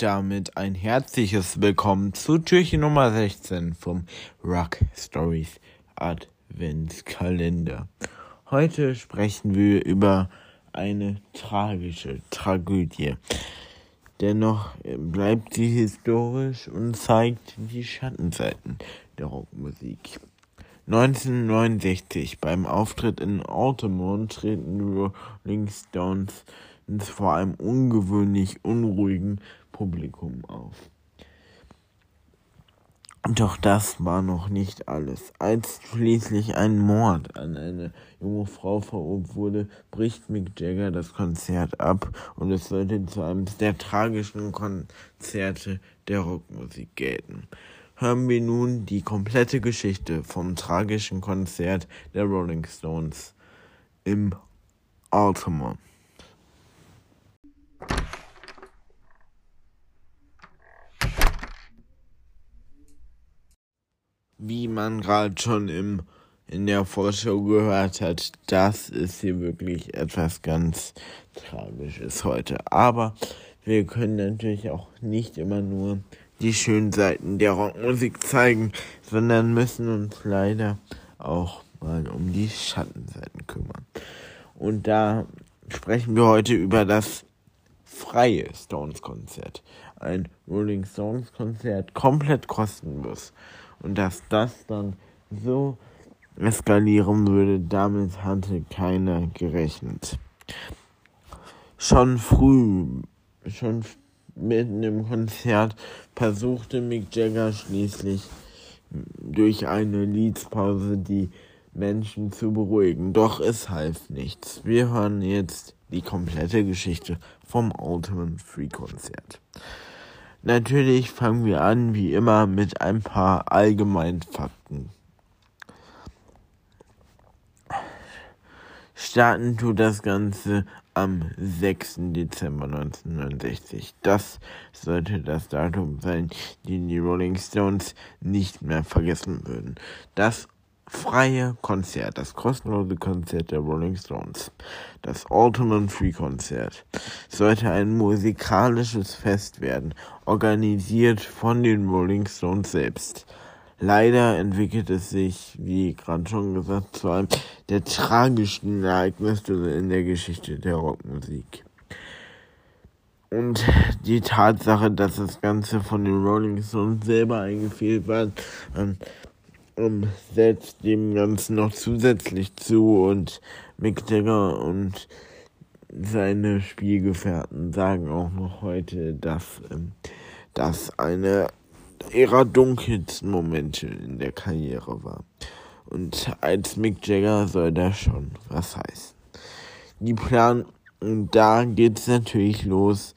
Damit ein herzliches Willkommen zu Türchen Nummer 16 vom Rock Stories Adventskalender. Heute sprechen wir über eine tragische Tragödie. Dennoch bleibt sie historisch und zeigt die Schattenseiten der Rockmusik. 1969 beim Auftritt in Altamont treten die Rolling Stones vor einem ungewöhnlich unruhigen Publikum auf. Doch das war noch nicht alles. Als schließlich ein Mord an eine junge Frau verurteilt wurde, bricht Mick Jagger das Konzert ab und es sollte zu einem der tragischen Konzerte der Rockmusik gelten. Hören wir nun die komplette Geschichte vom tragischen Konzert der Rolling Stones im Altamont. Wie man gerade schon im, in der Vorschau gehört hat, das ist hier wirklich etwas ganz Tragisches heute. Aber wir können natürlich auch nicht immer nur die schönen Seiten der Rockmusik zeigen, sondern müssen uns leider auch mal um die Schattenseiten kümmern. Und da sprechen wir heute über das freie Stones Konzert. Ein Rolling Stones Konzert komplett kostenlos. Und dass das dann so eskalieren würde, damit hatte keiner gerechnet. Schon früh, schon mitten im Konzert versuchte Mick Jagger schließlich durch eine Liedspause die Menschen zu beruhigen. Doch es half nichts. Wir hören jetzt die komplette Geschichte vom Ultimate Free Konzert. Natürlich fangen wir an, wie immer, mit ein paar allgemeinen Fakten. Starten tut das Ganze am 6. Dezember 1969. Das sollte das Datum sein, den die Rolling Stones nicht mehr vergessen würden. Das freie Konzert, das kostenlose Konzert der Rolling Stones, das Ultimate Free Konzert, sollte ein musikalisches Fest werden, organisiert von den Rolling Stones selbst. Leider entwickelt es sich, wie gerade schon gesagt, zu einem der tragischen Ereignisse in der Geschichte der Rockmusik. Und die Tatsache, dass das Ganze von den Rolling Stones selber eingefehlt war, ähm, setzt dem Ganzen noch zusätzlich zu und Mick Jagger und seine Spielgefährten sagen auch noch heute, dass ähm, das eine ihrer dunkelsten Momente in der Karriere war. Und als Mick Jagger soll das schon was heißen. Die Plan, und da geht's natürlich los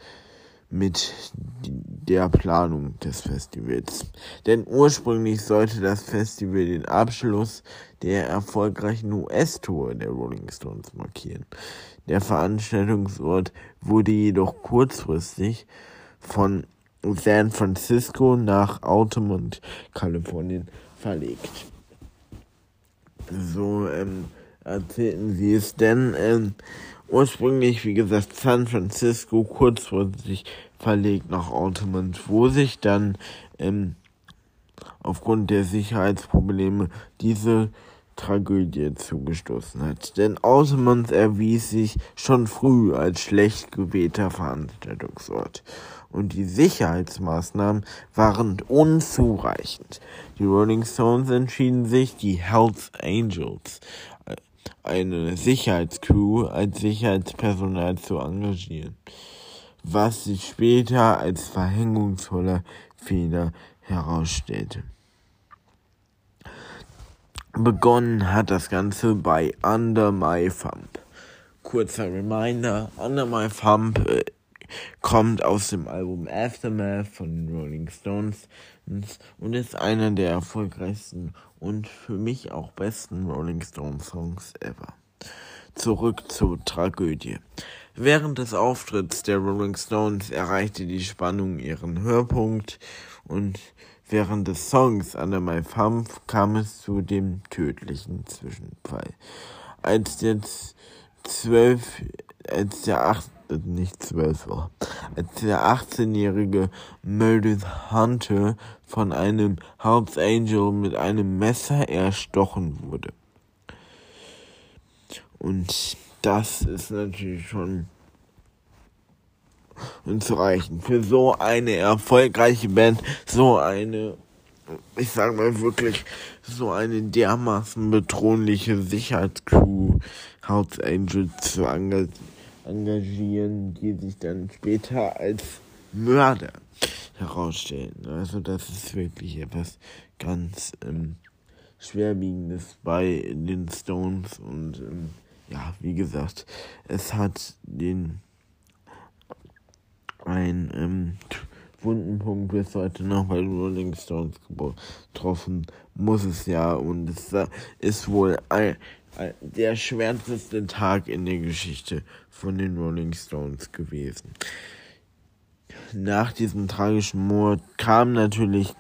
mit der Planung des Festivals. Denn ursprünglich sollte das Festival den Abschluss der erfolgreichen US-Tour der Rolling Stones markieren. Der Veranstaltungsort wurde jedoch kurzfristig von San Francisco nach Altamont, Kalifornien verlegt. So ähm, erzählten sie es denn. Ähm, ursprünglich, wie gesagt, San Francisco, kurzfristig verlegt nach Altamont, wo sich dann ähm, aufgrund der Sicherheitsprobleme diese Tragödie zugestoßen hat. Denn Altamont erwies sich schon früh als schlecht gewählter Veranstaltungsort und die Sicherheitsmaßnahmen waren unzureichend. Die Rolling Stones entschieden sich, die Hells Angels, äh, eine Sicherheitscrew, als Sicherheitspersonal zu engagieren, was sich später als verhängungsvoller Fehler herausstellte. Begonnen hat das Ganze bei Under My Thumb. Kurzer Reminder, Under My Thumb kommt aus dem Album Aftermath von den Rolling Stones und ist einer der erfolgreichsten und für mich auch besten Rolling Stones Songs ever. Zurück zur Tragödie. Während des Auftritts der Rolling Stones erreichte die Spannung ihren Höhepunkt und während des Songs Under My Thumb kam es zu dem tödlichen Zwischenfall. Als jetzt zwölf, als der acht, nicht zwölf war, als der 18-jährige Meredith Hunter von einem Hells Angel mit einem Messer erstochen wurde. Und das ist natürlich schon unzureichend für so eine erfolgreiche Band, so eine, ich sag mal wirklich, so eine dermaßen bedrohliche Sicherheitscrew Hells Angels zu engagieren engagieren, die sich dann später als Mörder herausstellen. Also das ist wirklich etwas ganz ähm, Schwerwiegendes bei den Stones und ähm, ja, wie gesagt, es hat den ein ähm, wunden Punkt bis heute noch bei Rolling Stones getroffen, muss es ja und es ist wohl ein, der schwärzeste Tag in der Geschichte von den Rolling Stones gewesen. Nach diesem tragischen Mord kam natürlich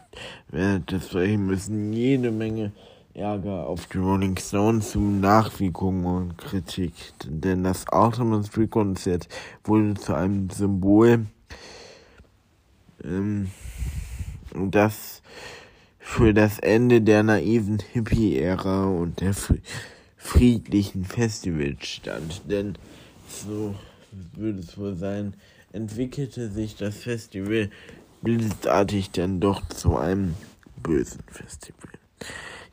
während des müssen jede Menge Ärger auf die Rolling Stones zu Nachwirkungen und Kritik, denn das Ultimate Free Konzert wurde zu einem Symbol, ähm, das für das Ende der naiven Hippie-Ära und der friedlichen Festival stand. Denn so würde es wohl sein, entwickelte sich das Festival blitzartig dann doch zu einem bösen Festival.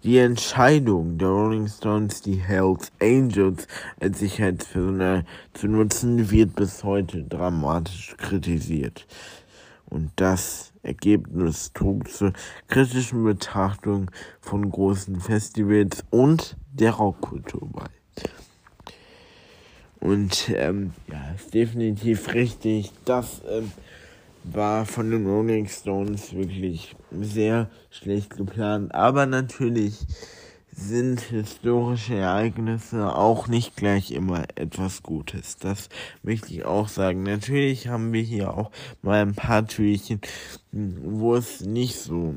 Die Entscheidung der Rolling Stones, die Hells Angels als Sicherheitspersonal zu nutzen, wird bis heute dramatisch kritisiert. Und das Ergebnis trug zur kritischen Betrachtung von großen Festivals und der Rockkultur bei. Und ähm, ja, ist definitiv richtig. Das ähm, war von den Rolling Stones wirklich sehr schlecht geplant. Aber natürlich sind historische Ereignisse auch nicht gleich immer etwas Gutes. Das möchte ich auch sagen. Natürlich haben wir hier auch mal ein paar Türchen, wo es nicht so,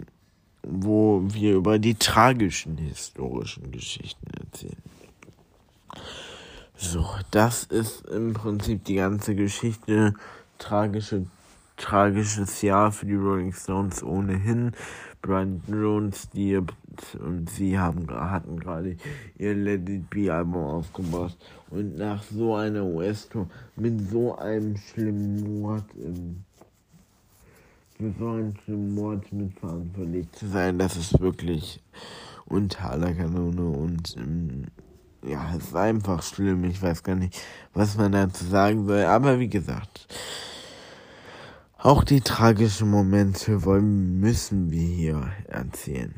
wo wir über die tragischen historischen Geschichten erzählen. So, das ist im Prinzip die ganze Geschichte. Tragische, tragisches Jahr für die Rolling Stones ohnehin. Brian Jones stirbt und sie haben, hatten gerade ihr Let It Be Album aufgebaut. Und nach so einer US-Tour mit so einem schlimmen Mord im für so Mord mitverantwortlich zu sein, das ist wirklich unter aller Kanone und ähm, ja, es ist einfach schlimm. Ich weiß gar nicht, was man dazu sagen soll. Aber wie gesagt, auch die tragischen Momente wollen, müssen wir hier erzählen.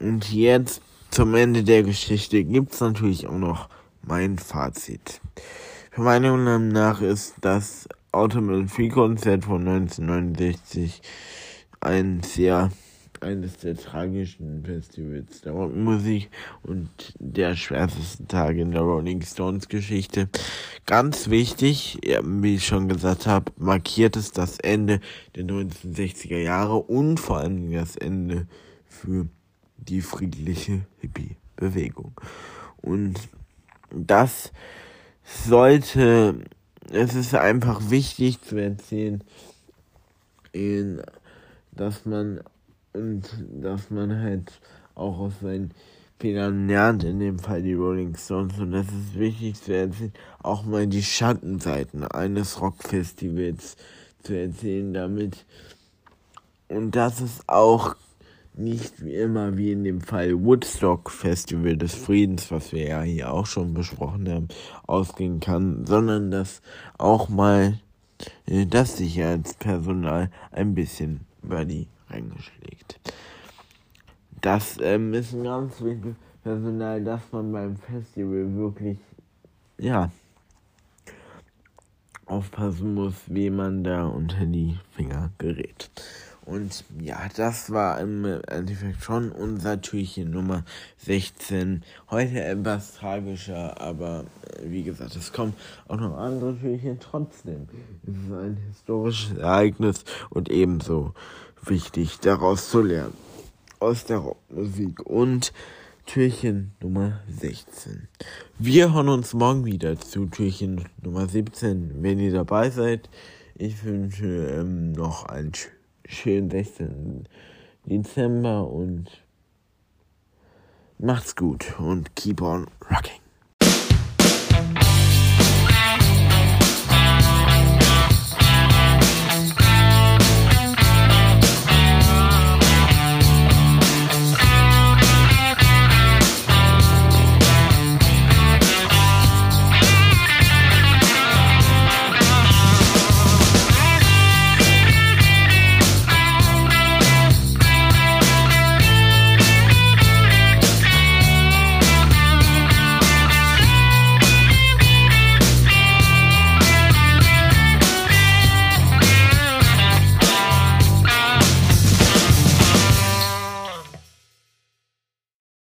Und jetzt zum Ende der Geschichte gibt's natürlich auch noch mein Fazit. Für meine Meinung nach ist das Ultimate Free Konzert von 1969 ein sehr eines der tragischen Festivals der Rockmusik und der schwärzeste Tag in der Rolling Stones Geschichte. Ganz wichtig, wie ich schon gesagt habe, markiert es das Ende der 1960er Jahre und vor allem das Ende für die friedliche Hippie-Bewegung. Und das sollte, es ist einfach wichtig zu erzählen, in, dass man und dass man halt auch aus seinen Fehlern lernt, in dem Fall die Rolling Stones. Und das ist wichtig zu erzählen, auch mal die Schattenseiten eines Rockfestivals zu erzählen, damit. Und das ist auch nicht wie immer wie in dem Fall Woodstock Festival des Friedens, was wir ja hier auch schon besprochen haben, ausgehen kann, sondern dass auch mal äh, das Sicherheitspersonal ein bisschen über die Ränge schlägt. Das ähm, ist ein ganz wichtiges Personal, dass man beim Festival wirklich, ja, aufpassen muss, wie man da unter die Finger gerät. Und ja, das war im Endeffekt schon unser Türchen Nummer 16. Heute etwas tragischer, aber äh, wie gesagt, es kommen auch noch andere Türchen trotzdem. Es ist ein historisches Ereignis und ebenso wichtig, daraus zu lernen. Aus der Rockmusik und Türchen Nummer 16. Wir hören uns morgen wieder zu Türchen Nummer 17, wenn ihr dabei seid. Ich wünsche ähm, noch einen schönen 16. Dezember und macht's gut und keep on rocking.